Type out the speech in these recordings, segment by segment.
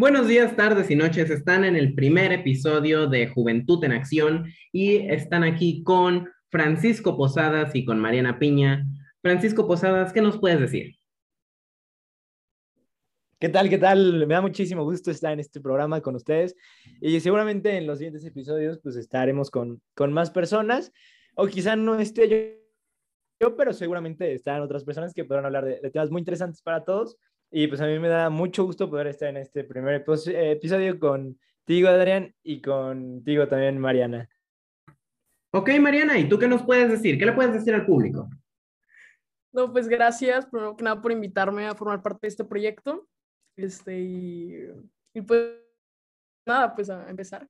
Buenos días, tardes y noches. Están en el primer episodio de Juventud en Acción y están aquí con Francisco Posadas y con Mariana Piña. Francisco Posadas, ¿qué nos puedes decir? ¿Qué tal? ¿Qué tal? Me da muchísimo gusto estar en este programa con ustedes y seguramente en los siguientes episodios pues estaremos con, con más personas o quizá no esté yo, pero seguramente estarán otras personas que podrán hablar de temas muy interesantes para todos y pues a mí me da mucho gusto poder estar en este primer episodio contigo, Adrián, y contigo también, Mariana. Ok, Mariana, ¿y tú qué nos puedes decir? ¿Qué le puedes decir al público? No, pues gracias, primero que nada, por invitarme a formar parte de este proyecto. Este, y, y pues nada, pues a empezar.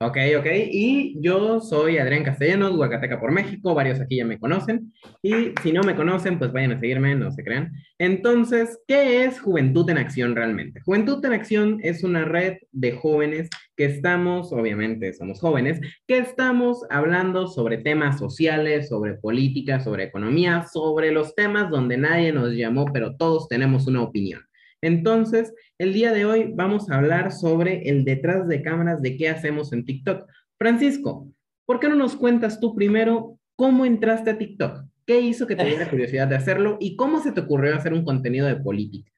Ok, ok. Y yo soy Adrián Castellanos, Huacateca por México. Varios aquí ya me conocen. Y si no me conocen, pues vayan a seguirme, no se crean. Entonces, ¿qué es Juventud en Acción realmente? Juventud en Acción es una red de jóvenes que estamos, obviamente somos jóvenes, que estamos hablando sobre temas sociales, sobre política, sobre economía, sobre los temas donde nadie nos llamó, pero todos tenemos una opinión. Entonces, el día de hoy vamos a hablar sobre el detrás de cámaras de qué hacemos en TikTok. Francisco, ¿por qué no nos cuentas tú primero cómo entraste a TikTok? ¿Qué hizo que te diera curiosidad de hacerlo y cómo se te ocurrió hacer un contenido de política?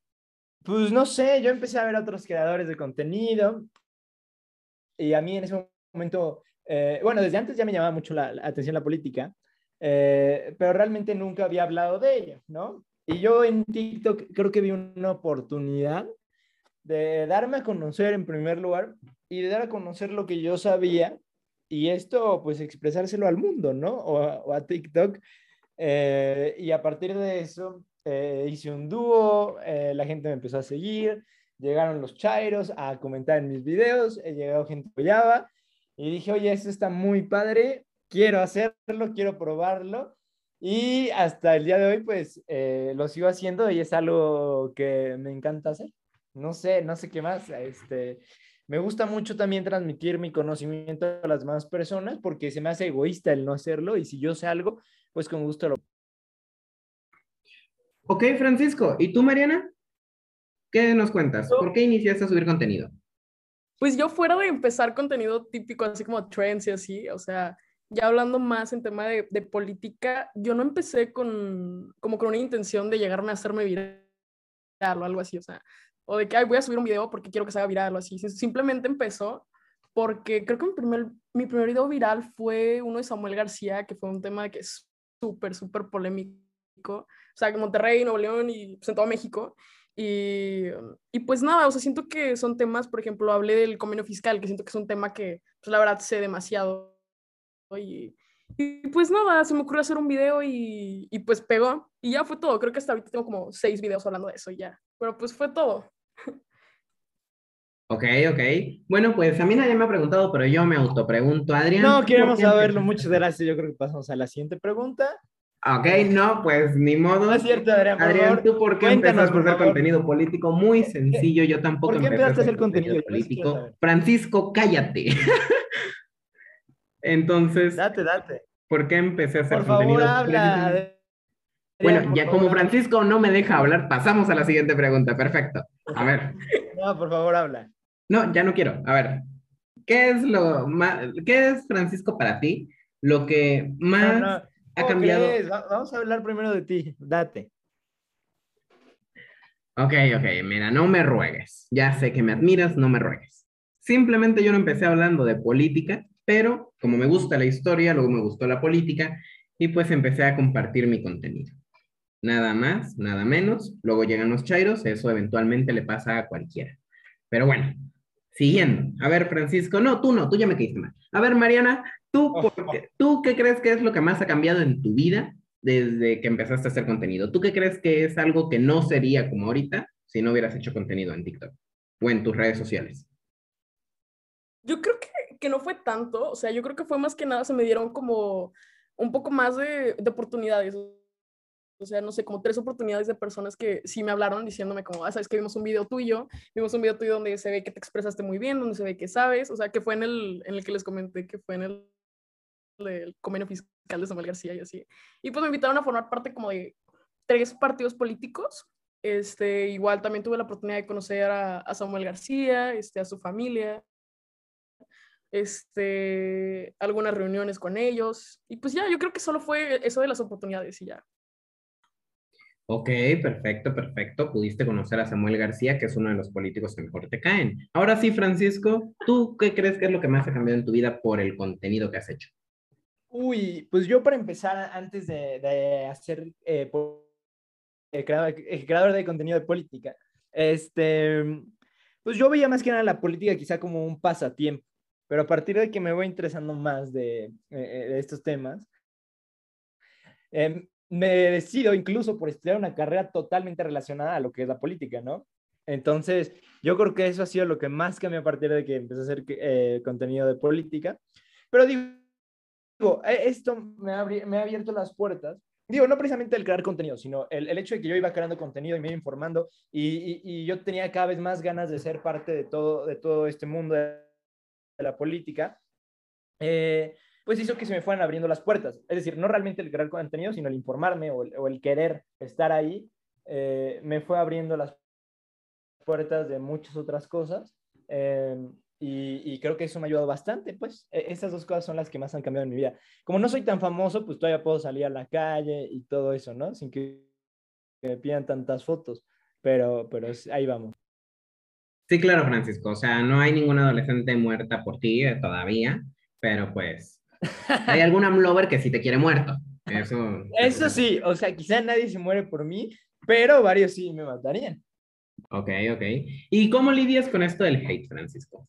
Pues no sé, yo empecé a ver a otros creadores de contenido y a mí en ese momento, eh, bueno, desde antes ya me llamaba mucho la, la atención la política, eh, pero realmente nunca había hablado de ella, ¿no? Y yo en TikTok creo que vi una oportunidad de darme a conocer en primer lugar y de dar a conocer lo que yo sabía y esto pues expresárselo al mundo, ¿no? O a, TikTok. Eh, y a partir de eso eh, hice un dúo, eh, la gente me empezó a seguir, llegaron los chairos a comentar en mis videos, he llegado gente que y dije, oye, esto está muy padre, quiero hacerlo, quiero probarlo. Y hasta el día de hoy, pues eh, lo sigo haciendo y es algo que me encanta hacer. No sé, no sé qué más. Este, me gusta mucho también transmitir mi conocimiento a las demás personas porque se me hace egoísta el no hacerlo y si yo sé algo, pues con gusto lo. Ok, Francisco. ¿Y tú, Mariana? ¿Qué nos cuentas? ¿Por qué iniciaste a subir contenido? Pues yo fuera de empezar contenido típico, así como trends y así, o sea, ya hablando más en tema de, de, política, yo no empecé con, como con una intención de llegarme a hacerme viral o algo así, o sea, o de que Ay, voy a subir un video porque quiero que se haga viral o así. Simplemente empezó porque creo que mi primer, mi primer video viral fue uno de Samuel García, que fue un tema que es súper, súper polémico. O sea, que Monterrey, Nuevo León y pues, en todo México. Y, y, pues nada, o sea, siento que son temas, por ejemplo, hablé del convenio fiscal, que siento que es un tema que, pues la verdad, sé demasiado y, y, pues nada, se me ocurrió hacer un video y, y, pues pegó. Y ya fue todo. Creo que hasta ahorita tengo como seis videos hablando de eso ya. Pero pues fue todo. Ok, ok. Bueno, pues a mí nadie me ha preguntado, pero yo me autopregunto, Adrián. No, queremos saberlo. Muchas gracias. Yo creo que pasamos a la siguiente pregunta. Ok, no, pues ni modo. No es cierto, Adrián. Adrián, ¿tú por qué empezaste a hacer contenido político? Muy sencillo, yo tampoco ¿Por qué empezaste a hacer contenido, contenido político. Francisco, cállate. Entonces, date, date. ¿por qué empecé a hacer por contenido? Favor, habla. Bueno, ya como Francisco no me deja hablar, pasamos a la siguiente pregunta. Perfecto. A ver. No, por favor, habla. No, ya no quiero. A ver. ¿Qué es lo más, qué es Francisco para ti? Lo que más no, no. ha cambiado. Crees? Vamos a hablar primero de ti. Date. Ok, ok, mira, no me ruegues. Ya sé que me admiras, no me ruegues. Simplemente yo no empecé hablando de política, pero como me gusta la historia, luego me gustó la política y pues empecé a compartir mi contenido. Nada más, nada menos. Luego llegan los chairos, eso eventualmente le pasa a cualquiera. Pero bueno, siguiendo. A ver, Francisco, no, tú no, tú ya me caíste mal. A ver, Mariana, ¿tú, qué, ¿tú qué crees que es lo que más ha cambiado en tu vida desde que empezaste a hacer contenido? ¿Tú qué crees que es algo que no sería como ahorita si no hubieras hecho contenido en TikTok o en tus redes sociales? Yo creo que, que no fue tanto, o sea, yo creo que fue más que nada, se me dieron como un poco más de, de oportunidades. O sea, no sé, como tres oportunidades de personas que sí me hablaron diciéndome como, ah, sabes que vimos un video tuyo, vimos un video tuyo donde se ve que te expresaste muy bien, donde se ve que sabes, o sea, que fue en el, en el que les comenté, que fue en el, el convenio fiscal de Samuel García y así. Y pues me invitaron a formar parte como de tres partidos políticos Este, igual también tuve la oportunidad de conocer a, a Samuel García, este, a su familia, este, algunas reuniones con ellos. Y pues ya, yo creo que solo fue eso de las oportunidades y ya. Ok, perfecto, perfecto. Pudiste conocer a Samuel García, que es uno de los políticos que mejor te caen. Ahora sí, Francisco, ¿tú qué crees que es lo que más ha cambiado en tu vida por el contenido que has hecho? Uy, pues yo para empezar, antes de, de hacer eh, el creador, el creador de contenido de política, este, pues yo veía más que nada la política quizá como un pasatiempo, pero a partir de que me voy interesando más de, eh, estos temas, eh, me decido incluso por estudiar una carrera totalmente relacionada a lo que es la política, ¿no? Entonces, yo creo que eso ha sido lo que más cambió a partir de que empecé a hacer eh, contenido de política. Pero digo, eh, esto me ha, abierto las puertas. Digo, no precisamente el crear contenido, sino el, hecho de que yo iba creando contenido y me iba informando y, yo tenía cada vez más ganas de ser parte de todo, de todo este mundo de la política. Eh, pues hizo que se me fueran abriendo las puertas. Es decir, no realmente el crear contenido, sino el informarme o el, querer estar ahí, eh, me fue abriendo las puertas de muchas otras cosas. Y, y, creo que eso me ha ayudado bastante, pues e, esas dos cosas son las que más han cambiado en mi vida. Como no soy tan famoso, pues todavía puedo salir a la calle y todo eso, ¿no? Sin que, que me pidan tantas fotos, pero, pero ahí vamos. Sí, claro, Francisco. O sea, no hay ninguna adolescente muerta por ti eh, todavía, pero pues hay algún amlover que sí te quiere muerto. Eso, eso sí, o sea, quizá nadie se muere por mí, pero varios sí me matarían. Ok, ok. ¿Y cómo lidias con esto del hate, Francisco?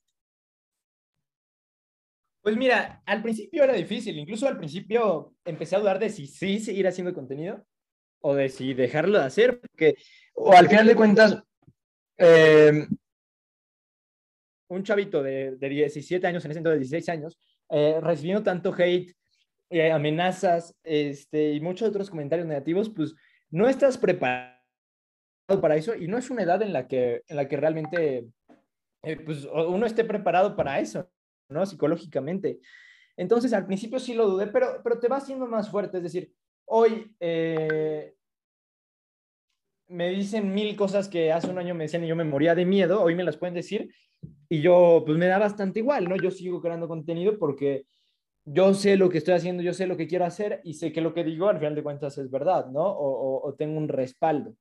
Pues mira, al principio era difícil, incluso al principio empecé a dudar de si sí seguir haciendo contenido o de si dejarlo de hacer, porque, o al final de cuentas, eh, un chavito de, de, 17 años, en ese entonces de 16 años, eh, recibiendo tanto hate, eh, amenazas este, y muchos otros comentarios negativos, pues no estás preparado para eso y no es una edad en la que, en la que realmente eh, pues, uno esté preparado para eso, ¿no? Psicológicamente. Entonces, al principio sí lo dudé, pero, pero te va haciendo más fuerte. Es decir, hoy eh, me dicen mil cosas que hace un año me decían y yo me moría de miedo, hoy me las pueden decir y yo, pues me da bastante igual, ¿no? Yo sigo creando contenido porque yo sé lo que estoy haciendo, yo sé lo que quiero hacer y sé que lo que digo al final de cuentas es verdad, ¿no? O, o, o tengo un respaldo.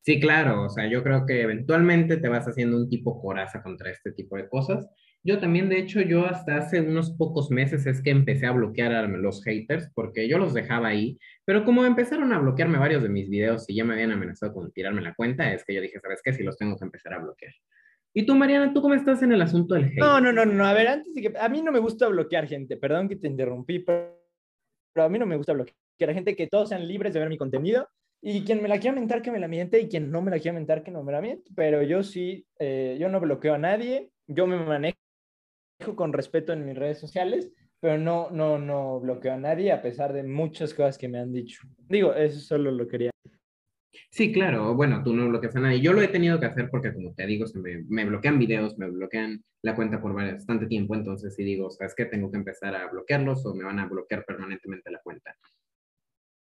Sí, claro, o sea, yo creo que eventualmente te vas haciendo un tipo coraza contra este tipo de cosas. Yo también, de hecho, yo hasta hace unos pocos meses es que empecé a bloquear a los haters, porque yo los dejaba ahí, pero como empezaron a bloquearme varios de mis videos y ya me habían amenazado con tirarme la cuenta, es que yo dije, ¿sabes qué? Si los tengo que empezar a bloquear. ¿Y tú, Mariana, tú cómo estás en el asunto del hate? No, no, no, no, a ver, antes de que, a mí no me gusta bloquear gente, perdón que te interrumpí, pero, pero a mí no me gusta bloquear gente, que todos sean libres de ver mi contenido, y quien me la quiera mentar, que me la miente, y quien no me la quiera mentar, que no me la miente. Pero yo sí, eh, yo no bloqueo a nadie, yo me manejo con respeto en mis redes sociales, pero no, no, no bloqueo a nadie, a pesar de muchas cosas que me han dicho. Digo, eso solo lo quería. Sí, claro, bueno, tú no bloqueas a nadie. Yo lo he tenido que hacer porque, como te digo, se me, bloquean videos, me bloquean la cuenta por bastante tiempo, entonces si digo, ¿sabes qué? Tengo que empezar a bloquearlos o me van a bloquear permanentemente la cuenta.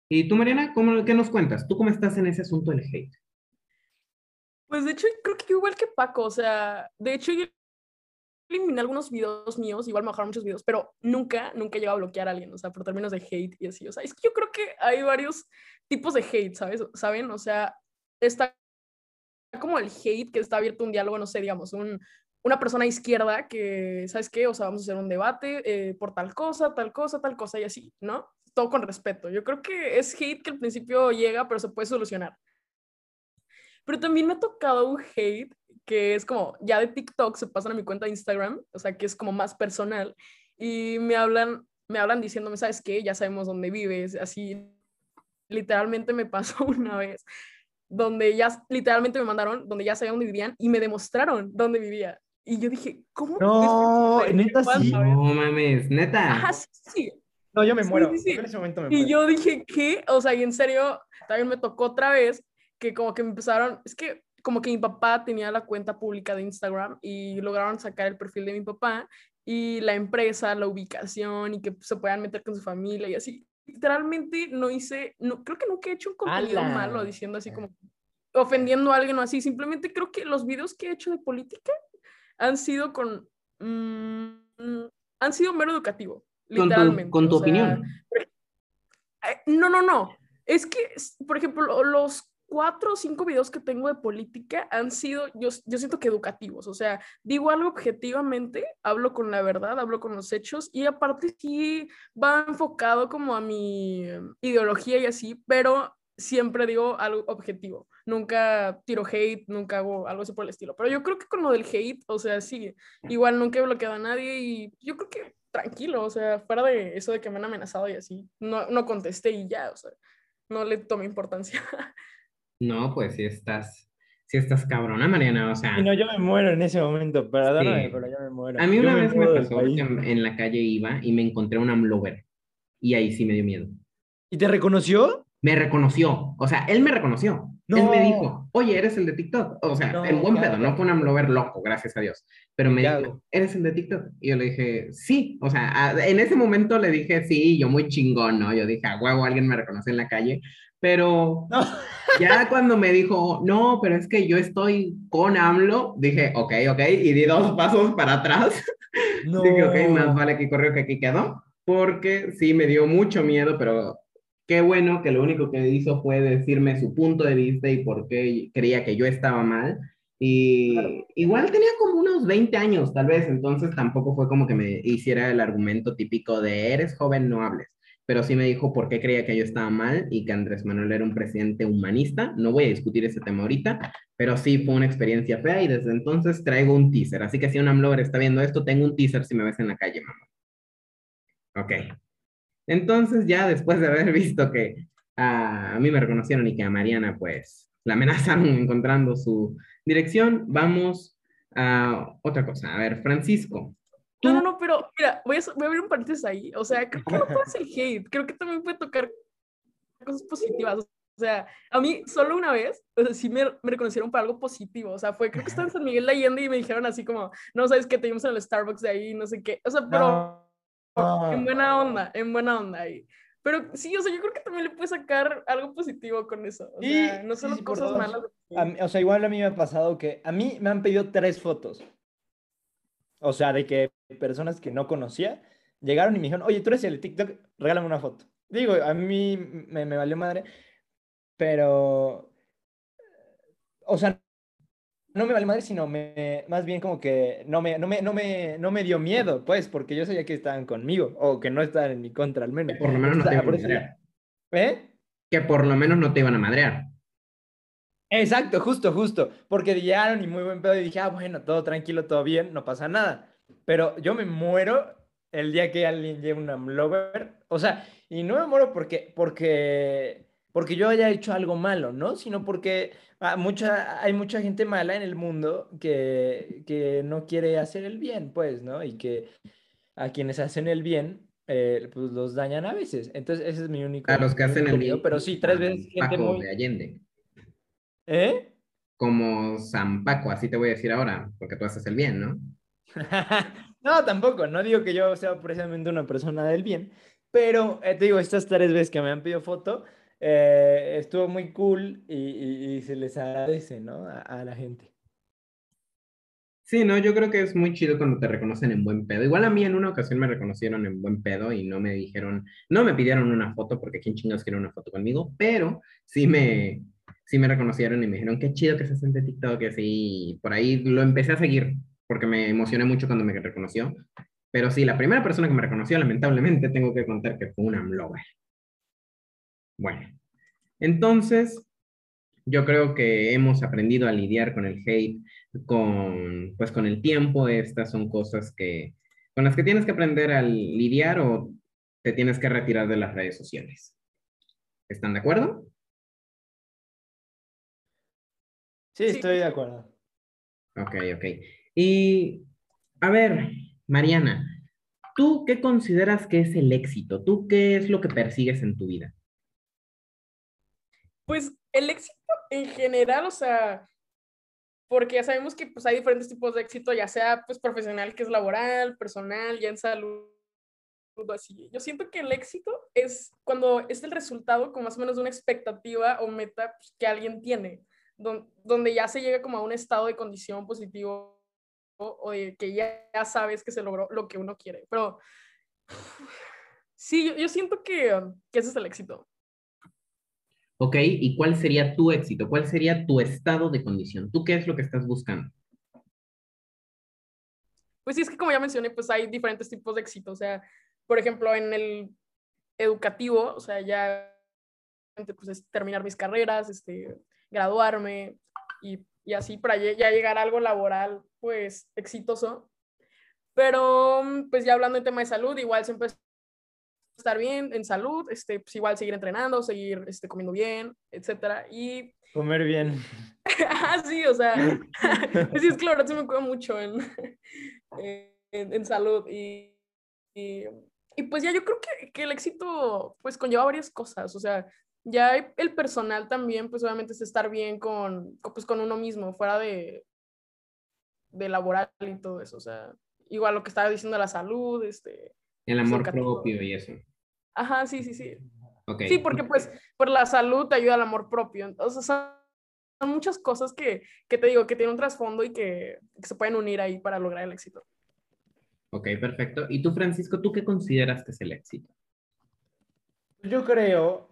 ¿Y tú, Mariana, cómo, qué nos cuentas? ¿Tú cómo estás en ese asunto del hate? Pues de hecho, creo que igual que Paco, o sea, de hecho yo eliminé algunos videos míos, igual me bajaron muchos videos, pero nunca, nunca he llegado a bloquear a alguien, o sea, por términos de hate y así, o sea, es que yo creo que hay varios tipos de hate, ¿sabes? ¿Saben? O sea, está como el hate que está abierto un diálogo, no sé, digamos, un, una persona izquierda que, ¿sabes qué? O sea, vamos a hacer un debate eh, por tal cosa, tal cosa, tal cosa y así, ¿no? Todo con respeto. Yo creo que es hate que al principio llega, pero se puede solucionar. Pero también me ha tocado un hate que es como, ya de TikTok se pasan a mi cuenta de Instagram, o sea, que es como más personal, y me hablan, me hablan diciéndome, ¿sabes qué? Ya sabemos dónde vives, así, literalmente me pasó una vez, donde ya, literalmente me mandaron, donde ya sabían dónde vivían, y me demostraron dónde vivía. Y yo dije, ¿cómo? No, neta sí. No mames, neta. Ajá, sí, sí. No, yo me Sí, muero. sí, sí. Yo en ese momento me Y muero. yo dije, ¿qué? O sea, y en serio, también me tocó otra vez que como que me empezaron, es que como que mi papá tenía la cuenta pública de Instagram y lograron sacar el perfil de mi papá y la empresa, la ubicación y que se puedan meter con su familia y así. literalmente no hice, no, creo que nunca he hecho un contenido malo diciendo así como ofendiendo a alguien o así. Simplemente creo que los videos que he hecho de política han sido con, mm, han sido mero educativo, Con tu, literalmente. con tu o sea, opinión. eh, No, no, no. Es que, por ejemplo, lo- los cuatro o cinco videos que tengo de política han sido, yo, yo siento que educativos. O sea, digo algo objetivamente, hablo con la verdad, hablo con los hechos y aparte sí va enfocado como a mi eh, ideología y así, pero siempre digo algo objetivo. Nunca tiro hate, nunca hago algo así por el estilo. Pero yo creo que con lo del hate, o sea, sí, igual nunca he bloqueado a nadie y yo creo que tranquilo, o sea, fuera de eso de que me han amenazado y así, no, no contesté y ya, o sea, no le tomé importancia. No, pues sí estás, sí estás cabrona, Mariana. O sea, no, yo me muero en ese momento, perdóname, Sí. pero yo me muero. a mí Yo una vez me del pasó que en, la calle iba y me encontré un amlover. Y ahí sí me dio miedo. ¿Y te reconoció? Me reconoció. O sea, él me reconoció. Él No. me dijo, oye, eres el de TikTok. O sea, No, en buen ¿qué pedo, no fue un amlover loco, gracias a Dios. Pero me ¿Qué dijo? ¿eres el de TikTok? Y yo le dije, sí. O sea, a- en ese momento le dije, sí, yo muy chingón, ¿no? Yo dije, a huevo, alguien me reconoce en la calle. Pero No. Ya cuando me dijo, no, pero es que yo estoy con AMLO, dije, ok, ok, y di dos pasos para atrás. No. Dije, ok, más vale que corrió que aquí quedó, porque sí me dio mucho miedo, pero qué bueno que lo único que hizo fue decirme su punto de vista y por qué creía que yo estaba mal. Y Claro. igual tenía como unos 20 años, tal vez, entonces tampoco fue como que me hiciera el argumento típico de eres joven, no hables. Pero sí me dijo por qué creía que yo estaba mal y que Andrés Manuel era un presidente humanista. No voy a discutir ese tema ahorita, pero sí fue una experiencia fea y desde entonces traigo un teaser. Así que si un AMLOver está viendo esto, tengo un teaser si me ves en la calle, mamá. Ok. Entonces ya después de haber visto que a mí me reconocieron y que a Mariana pues la amenazaron encontrando su dirección, vamos a otra cosa. A ver, Francisco. No, no, no, pero mira, voy a, voy a abrir un paréntesis ahí. O sea, creo que no es el hate, creo que también puede tocar cosas positivas. O sea, a mí solo una vez, o sea, sí me, me reconocieron por algo positivo. O sea, fue, creo que estaba en San Miguel de Allende y me dijeron así como, no, sabes que te vimos en el Starbucks de ahí, no sé qué. O sea, pero No. en buena onda, en buena onda ahí. Pero sí, o sea, yo creo que también le puedes sacar algo positivo con eso. O sea, no sí, solo sí, cosas malas. Mí- o sea, igual a mí me ha pasado que a mí me han pedido tres fotos. O sea, de que personas que no conocía llegaron y me dijeron, oye, tú eres el de TikTok, regálame una foto. Digo, a mí me, me valió madre, pero, o sea, no me valió madre, sino me, más bien como que no me, no me, no me, no me dio miedo, pues, porque yo sabía que estaban conmigo, o que no estaban en mi contra al menos. Que por lo menos no te iban a madrear. ¿Eh? Que por lo menos no te iban a madrear. Exacto, justo, justo. Porque llegaron y muy buen pedo y dije, ah, bueno, todo tranquilo, todo bien, no pasa nada. Pero yo me muero el día que alguien lleve un amlover. O sea, y no me muero porque, porque, porque yo haya hecho algo malo, ¿no? Sino porque ah, mucha, hay mucha gente mala en el mundo que, que no quiere hacer el bien, pues, ¿no? Y que a quienes hacen el bien, eh, pues los dañan a veces. Entonces, ese es mi único. A los que hacen el bien. Pero sí, tres veces gente muy. de Allende. ¿Eh? Como San Paco, así te voy a decir ahora, porque tú haces el bien, ¿no? No, tampoco, no digo que yo sea precisamente una persona del bien, pero eh, te digo, estas tres veces que me han pedido foto, eh, estuvo muy cool y, y- y se les agradece, ¿no? A, a la gente. Sí, no, yo creo que es muy chido cuando te reconocen en buen pedo. Igual a mí en una ocasión me reconocieron en buen pedo y no me dijeron, no me pidieron una foto porque quién chingados quiere una foto conmigo, pero sí me, sí me reconocieron y me dijeron, qué chido que se en de TikTok así. y por ahí lo empecé a seguir porque me emocioné mucho cuando me reconoció. Pero sí, la primera persona que me reconoció, lamentablemente, tengo que contar que fue una amlover. Bueno, entonces, yo creo que hemos aprendido a lidiar con el hate, con, pues con el tiempo. Estas son cosas que, con las que tienes que aprender a lidiar o te tienes que retirar de las redes sociales. ¿Están de acuerdo? Sí, Sí. estoy de acuerdo. Ok, ok. Y, a ver, Mariana, ¿tú qué consideras que es el éxito? ¿Tú qué es lo que persigues en tu vida? Pues el éxito en general, o sea, porque ya sabemos que pues hay diferentes tipos de éxito, ya sea pues profesional, que es laboral, personal, ya en salud, así. Yo siento que el éxito es cuando es el resultado con más o menos de una expectativa o meta pues, que alguien tiene, donde ya se llega como a un estado de condición positivo o de que ya, sabes que se logró lo que uno quiere. Pero sí, yo, siento que, que ese es el éxito. Ok, ¿y cuál sería tu éxito? ¿Cuál sería tu estado de condición? ¿Tú qué es lo que estás buscando? Pues sí, es que como ya mencioné, pues hay diferentes tipos de éxito. O sea, por ejemplo, en el educativo, o sea, ya pues, es terminar mis carreras, este, graduarme y, y así para ya llegar a algo laboral, pues exitoso. Pero, pues ya hablando en tema de salud, igual siempre estar bien en salud, este, pues igual seguir entrenando, seguir este, comiendo bien, etcétera. Y... Comer bien. ah, sí, o sea, sí, es claro, se me cuida mucho en, en, en salud y, y, y, pues ya yo creo que, que, el éxito pues conlleva varias cosas, o sea, ya el personal también pues obviamente es estar bien con, pues, con uno mismo, fuera de, de laboral y todo eso, o sea, igual lo que estaba diciendo la salud, este... El amor propio y eso. Ajá, sí, sí, sí. Okay. Sí, porque pues por la salud te ayuda al amor propio. Entonces son muchas cosas que, que te digo, que tienen un trasfondo y que, que, se pueden unir ahí para lograr el éxito. Ok, perfecto. ¿Y tú, Francisco, tú qué consideras que es el éxito? Yo creo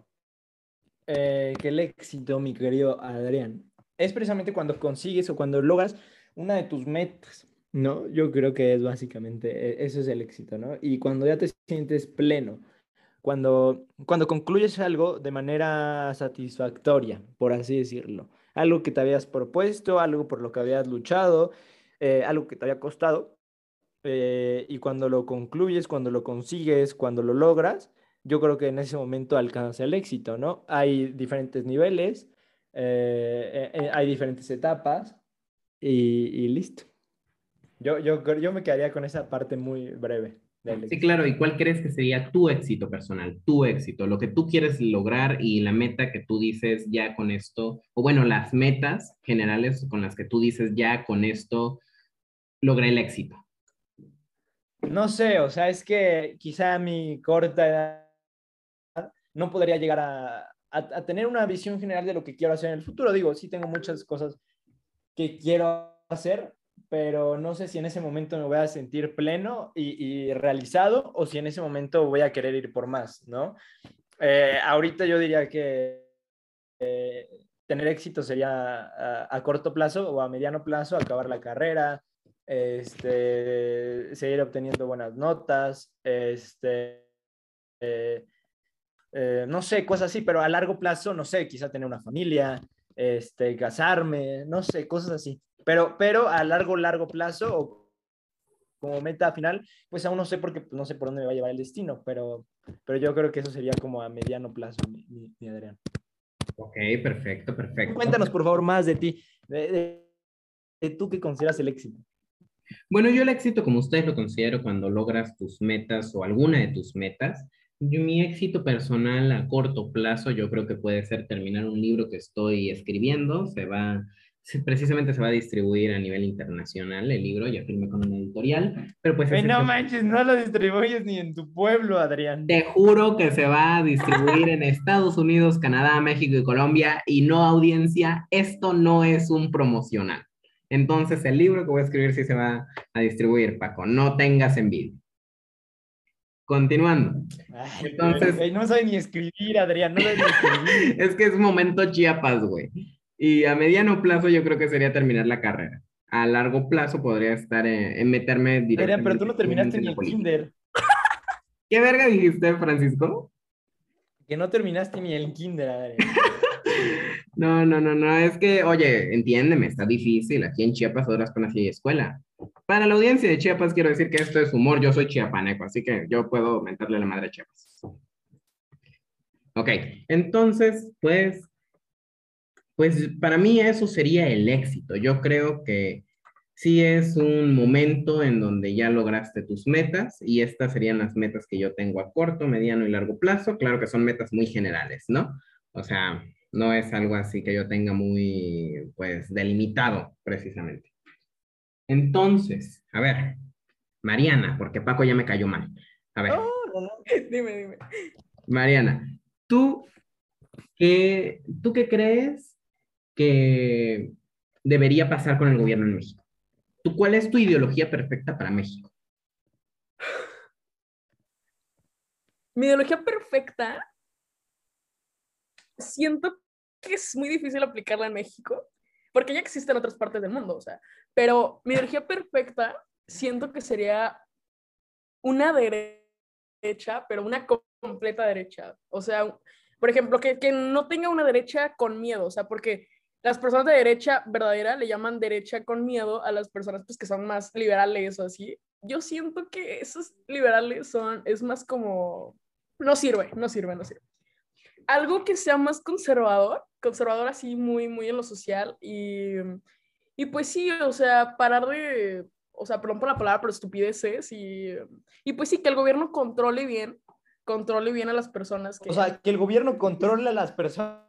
eh, que el éxito, mi querido Adrián, es precisamente cuando consigues o cuando logras una de tus metas, ¿no? Yo creo que es básicamente, e, eso es el éxito, ¿no? Y cuando ya te sientes pleno, cuando, cuando concluyes algo de manera satisfactoria, por así decirlo, algo que te habías propuesto, algo por lo que habías luchado, eh, algo que te había costado, eh, y cuando lo concluyes, cuando lo consigues, cuando lo logras, yo creo que en ese momento alcanza el éxito, ¿no? Hay diferentes niveles, eh, hay diferentes etapas y, listo. Yo, yo, yo me quedaría con esa parte muy breve. Sí, claro. ¿Y cuál crees que sería tu éxito personal? Tu éxito, lo que tú quieres lograr y la meta que tú dices ya con esto, o bueno, las metas generales con las que tú dices ya con esto logré el éxito. No sé, o sea, es que quizá mi corta edad no podría llegar a, a tener una visión general de lo que quiero hacer en el futuro. Digo, sí tengo muchas cosas que quiero hacer, pero no sé si en ese momento me voy a sentir pleno y, realizado o si en ese momento voy a querer ir por más, ¿no? Eh, ahorita yo diría que eh, tener éxito sería a, corto plazo o a mediano plazo acabar la carrera, este, seguir obteniendo buenas notas, este, eh, no sé, cosas así, pero a largo plazo, no sé, quizá tener una familia, este, casarme, no sé, cosas así. Pero, pero a largo, largo plazo o como meta final, pues aún no sé porque no sé por dónde me va a llevar el destino, pero, pero yo creo que eso sería como a mediano plazo, mi, Adrián. Ok, perfecto, perfecto. Cuéntanos por favor más de ti, de, de, tú qué consideras el éxito. Bueno, yo el éxito, como ustedes lo considero, cuando logras tus metas o alguna de tus metas, mi éxito personal a corto plazo, yo creo que puede ser terminar un libro que estoy escribiendo, se va precisamente se va a distribuir a nivel internacional el libro, ya firmé con una editorial, pero pues... no manches, no lo distribuyes ni en tu pueblo, Adrián. Te juro que se va a distribuir en Estados Unidos, Canadá, México y Colombia, y no audiencia, esto no es un promocional. Entonces el libro que voy a escribir sí se va a distribuir, Paco, no tengas envidia. Continuando. Entonces, no sabe ni escribir, Adrián, no sabe ni escribir. es que es momento Chiapas, güey. Y a mediano plazo yo creo que sería terminar la carrera. A largo plazo podría estar en, meterme directamente. pero tú no terminaste ni el kinder. ¿Qué verga dijiste, Francisco? Que no terminaste ni el kinder, No, no, no, no, es que, oye, entiéndeme, está difícil. Aquí en Chiapas otras con así escuela. Para la audiencia de Chiapas quiero decir que esto es humor, yo soy chiapaneco, así que yo puedo mentarle la madre a Chiapas. Ok, entonces, pues pues para mí eso sería el éxito. Yo creo que sí es un momento en donde ya lograste tus metas y estas serían las metas que yo tengo a corto, mediano y largo plazo. Claro que son metas muy generales, ¿no? O sea, no es algo así que yo tenga muy, pues, delimitado precisamente. Entonces, a ver, Mariana, porque Paco ya me cayó mal. A ver. Oh, Dime, dime. Mariana, ¿tú qué, ¿tú qué crees que debería pasar con el gobierno en México? ¿Tú, ¿Cuál es tu ideología perfecta para México? Mi ideología perfecta, siento que es muy difícil aplicarla en México, porque ya existe en otras partes del mundo, o sea, pero mi ideología perfecta, siento que sería una derecha, pero una completa derecha. O sea, por ejemplo, que, que no tenga una derecha con miedo, o sea, porque las personas de derecha verdadera le llaman derecha con miedo a las personas pues, que son más liberales o así. Yo siento que esos liberales son, es más como, no sirve, no sirve, no sirve. Algo que sea más conservador, conservador así muy, muy en lo social y, y pues sí, o sea, parar de, o sea, perdón por la palabra, pero estupideces y, y pues sí, que el gobierno controle bien, controle bien a las personas que... O sea, que el gobierno controle a las personas,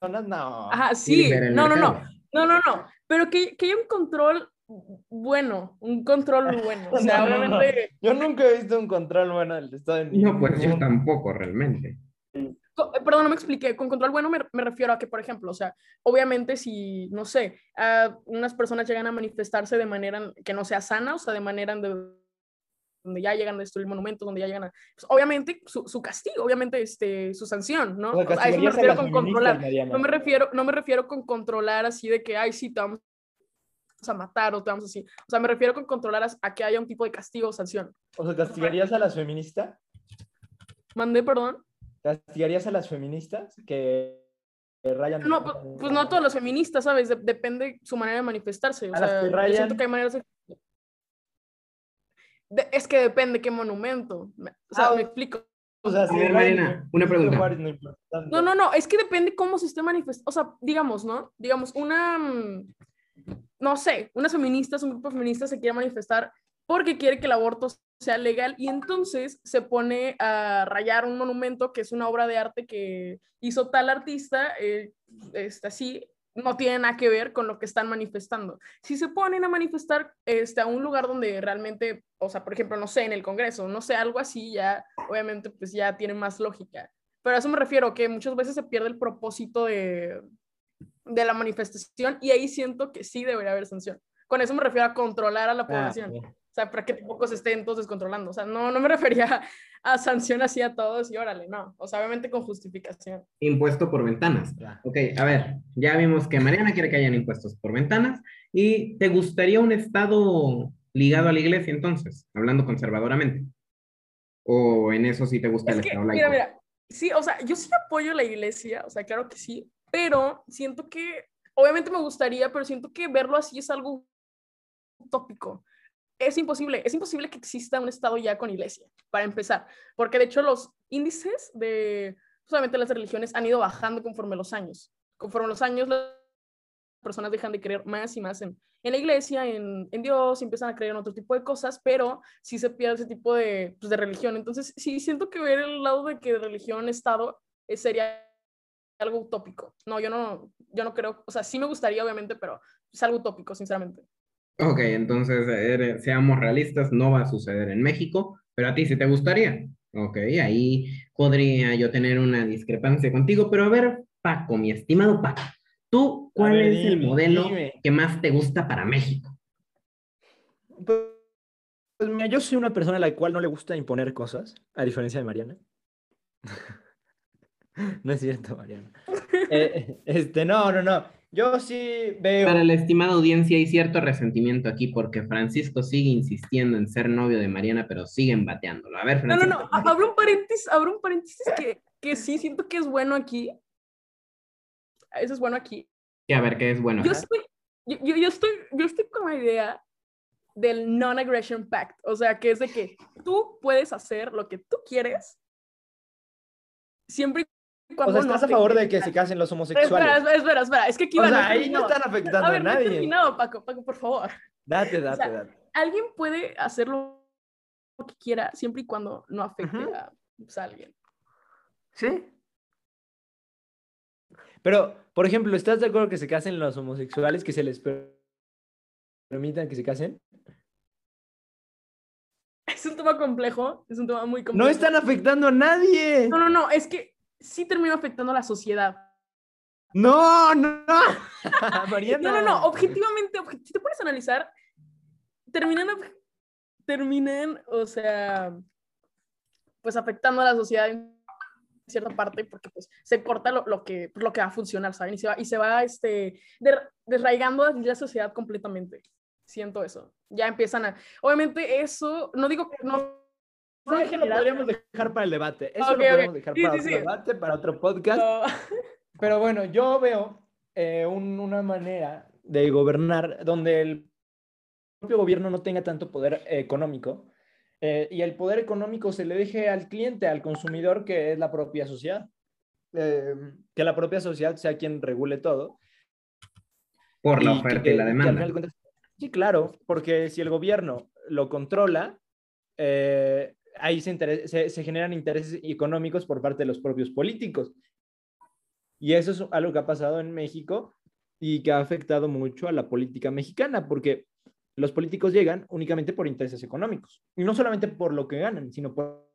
no. Ajá, sí, no, no, no, no, no, no, pero que, que haya un control bueno, un control bueno, o sea, No, no, no. obviamente... Yo nunca he visto un control bueno del Estado de No, pues yo tampoco realmente. Eh, Perdón, no me expliqué. Con control bueno me, me refiero a que, por ejemplo, o sea, obviamente si, no sé, ah, unas personas llegan a manifestarse de manera que no sea sana, o sea, de manera de, donde ya llegan a destruir monumentos, donde ya llegan a... pues, obviamente su, su castigo, obviamente este, su sanción, ¿no? O sea, O sea, a eso me refiero con controlar. Mariana. No me refiero, no me refiero con controlar así de que, ay, sí, te vamos a matar o te vamos así. O sea, me refiero con controlar a, a que haya un tipo de castigo o sanción. O sea, ¿castigarías a las feministas? Mandé, perdón. ¿Castigarías a las feministas que rayan? No, pues, pues no a todas las feministas, ¿sabes? De- depende su manera de manifestarse. O A las que yo rayan- siento que hay maneras de... de- es que depende qué monumento. Me- O sea, Ah, me explico. O sea, A ver, una pregunta. No. No, no, no, es que depende cómo se esté manifestando. O sea, digamos, ¿no? Digamos, una, mm, no sé, unas feministas, un grupo de feministas se quiere manifestar porque quiere que el aborto sea legal y entonces se pone a rayar un monumento que es una obra de arte que hizo tal artista, eh, este, así, no tiene nada que ver con lo que están manifestando. Si se ponen a manifestar este, a un lugar donde realmente, o sea, por ejemplo, no sé, en el Congreso, no sé, algo así, ya, obviamente, pues ya tiene más lógica. Pero a eso me refiero, que muchas veces se pierde el propósito de, de la manifestación y ahí siento que sí debería haber sanción. Con eso me refiero a controlar a la Ah, población. Sea, para que tampoco se estén todos descontrolando. O sea, no, no me refería a sanción así a todos y órale, no. O sea, obviamente con justificación. Impuesto por ventanas. Ok, a ver, ya vimos que Mariana quiere que hayan impuestos por ventanas. ¿Y te gustaría un Estado ligado a la iglesia entonces, hablando conservadoramente? ¿O en eso sí te gusta Es el que, Estado mira, laico? mira, sí, o sea, yo sí apoyo la iglesia, o sea, claro que sí, pero siento que, obviamente me gustaría, pero siento que verlo así es algo utópico. Es imposible, es imposible que exista un Estado ya con iglesia, para empezar, porque de hecho los índices de, solamente las religiones han ido bajando conforme los años. Conforme los años las personas dejan de creer más y más en, en la iglesia, en, en Dios, y empiezan a creer en otro tipo de cosas, pero sí se pierde ese tipo de, pues, de religión. Entonces, sí siento que ver el lado de que religión, Estado, eh, sería algo utópico. No, yo no, yo no creo, o sea, sí me gustaría, obviamente, pero es algo utópico, sinceramente. Ok, entonces eres- seamos realistas, no va a suceder en México, pero a ti sí te gustaría. Ok, ahí podría yo tener una discrepancia contigo, pero a ver, Paco, mi estimado Paco, ¿tú cuál ver, es el modelo dime. que más te gusta para México? Pues, pues mira, yo soy una persona a la cual no le gusta imponer cosas, a diferencia de Mariana. no es cierto, Mariana. Eh, este, no, no, no. Yo sí veo. Para la estimada audiencia hay cierto resentimiento aquí porque Francisco sigue insistiendo en ser novio de Mariana, pero siguen bateándolo. A ver, No, no, Francisco. no, a- abro un paréntesis, abro un paréntesis que, que sí siento que es bueno aquí. Eso es bueno aquí. Sí, a ver, ¿qué es bueno? Yo estoy, yo, yo, yo estoy, yo estoy con la idea del non-aggression pact, o sea, que es de que tú puedes hacer lo que tú quieres siempre y o sea, no ¿estás a favor de que se casen los Espera, homosexuales? espera, espera, espera, es que aquí O va, sea, no he ahí no están afectando A a no he nadie. terminado, Paco, Paco, por favor. Date, date, sea, date. Alguien puede hacer lo que quiera siempre y cuando no afecte a, pues, a alguien. Sí. Pero, por ejemplo, ¿estás de acuerdo que se casen los homosexuales, que se les per- permitan que se casen? es un tema complejo, es un tema muy complejo. No están afectando a nadie. No, no, no, es que sí termina afectando a la sociedad. No, no, no. No, no, no, objetivamente, obje- si te pones a analizar, terminan, terminan, o sea, pues afectando a la sociedad en cierta parte porque pues se corta lo, lo que, lo que va a funcionar, ¿saben? Y se va, y se va este, desraigando la sociedad completamente. Siento eso. Ya empiezan a... Obviamente eso, no digo que no... No, es que lo podríamos dejar para el debate. Eso Ok, lo ok. podemos dejar Sí, para sí, otro sí. debate, para otro podcast. no- Pero bueno, yo veo eh, un- una manera de gobernar donde el propio gobierno no tenga tanto poder eh, económico eh, y el poder económico se le deje al cliente, al consumidor, que es la propia sociedad. Eh, que la propia sociedad sea quien regule todo. Por la oferta que- y la demanda. sí, claro, porque si el gobierno lo controla, eh, ahí se, generan intereses económicos por parte de los propios políticos. Y eso es algo que ha pasado en México y que ha afectado mucho a la política mexicana, porque los políticos llegan únicamente por intereses económicos. Y no solamente por lo que ganan, sino por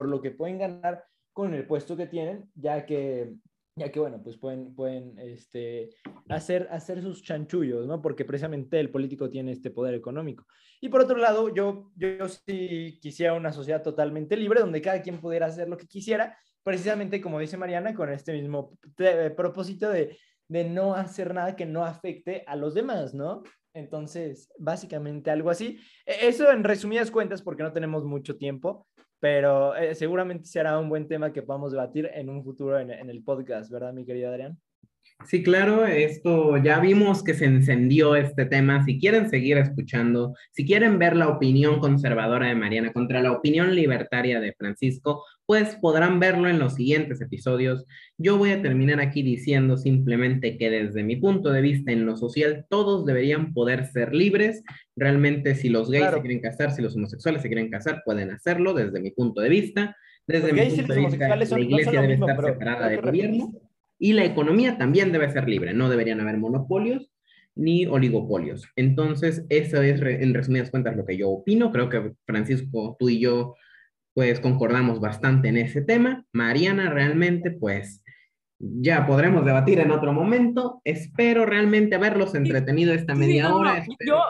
lo que pueden ganar con el puesto que tienen, ya que, ya que bueno, pues pueden, pueden este, hacer, hacer sus chanchullos, ¿no? Porque precisamente el político tiene este poder económico. Y por otro lado, yo, yo sí quisiera una sociedad totalmente libre, donde cada quien pudiera hacer lo que quisiera, precisamente como dice Mariana, con este mismo te- propósito de, de no hacer nada que no afecte a los demás, ¿no? Entonces, básicamente algo así. E- Eso en resumidas cuentas, porque no tenemos mucho tiempo, pero eh, seguramente será un buen tema que podamos debatir en un futuro en, en el podcast, ¿verdad, mi querido Adrián? Sí, claro, esto ya vimos que se encendió este tema. Si quieren seguir escuchando, si quieren ver la opinión conservadora de Mariana contra la opinión libertaria de Francisco, pues podrán verlo en los siguientes episodios. Yo voy a terminar aquí diciendo simplemente que desde mi punto de vista en lo social, todos deberían poder ser libres. Realmente, si los gays Claro. se quieren casar, si los homosexuales se quieren casar, pueden hacerlo desde mi punto de vista. Desde Los mi gays y punto los de vista, la iglesia debe mismo, estar separada del gobierno. Y la economía también debe ser libre, no deberían haber monopolios ni oligopolios. Entonces, eso es re- en resumidas cuentas lo que yo opino. Creo que Francisco, tú y yo, pues concordamos bastante en ese tema. Mariana, realmente, pues ya podremos debatir en otro momento. Espero realmente haberlos entretenido esta Sí, media no, no, hora. Yo,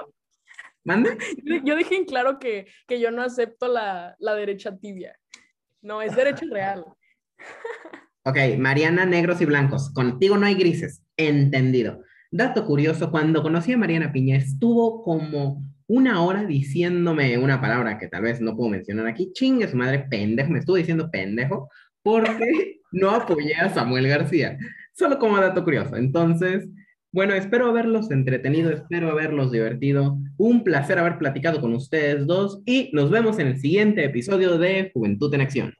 ¿Mande? yo dejé en claro que, que yo no acepto la, la derecha tibia. No, es derecha real. Ok, Mariana, negros y blancos. Contigo no hay grises. Entendido. Dato curioso, cuando conocí a Mariana Piña, estuvo como una hora diciéndome una palabra que tal vez no puedo mencionar aquí. Chingue su madre, pendejo. Me estuvo diciendo pendejo porque no apoyé a Samuel García. Solo como dato curioso. Entonces, bueno, espero haberlos entretenido, espero haberlos divertido. Un placer haber platicado con ustedes dos y nos vemos en el siguiente episodio de Juventud en Acción.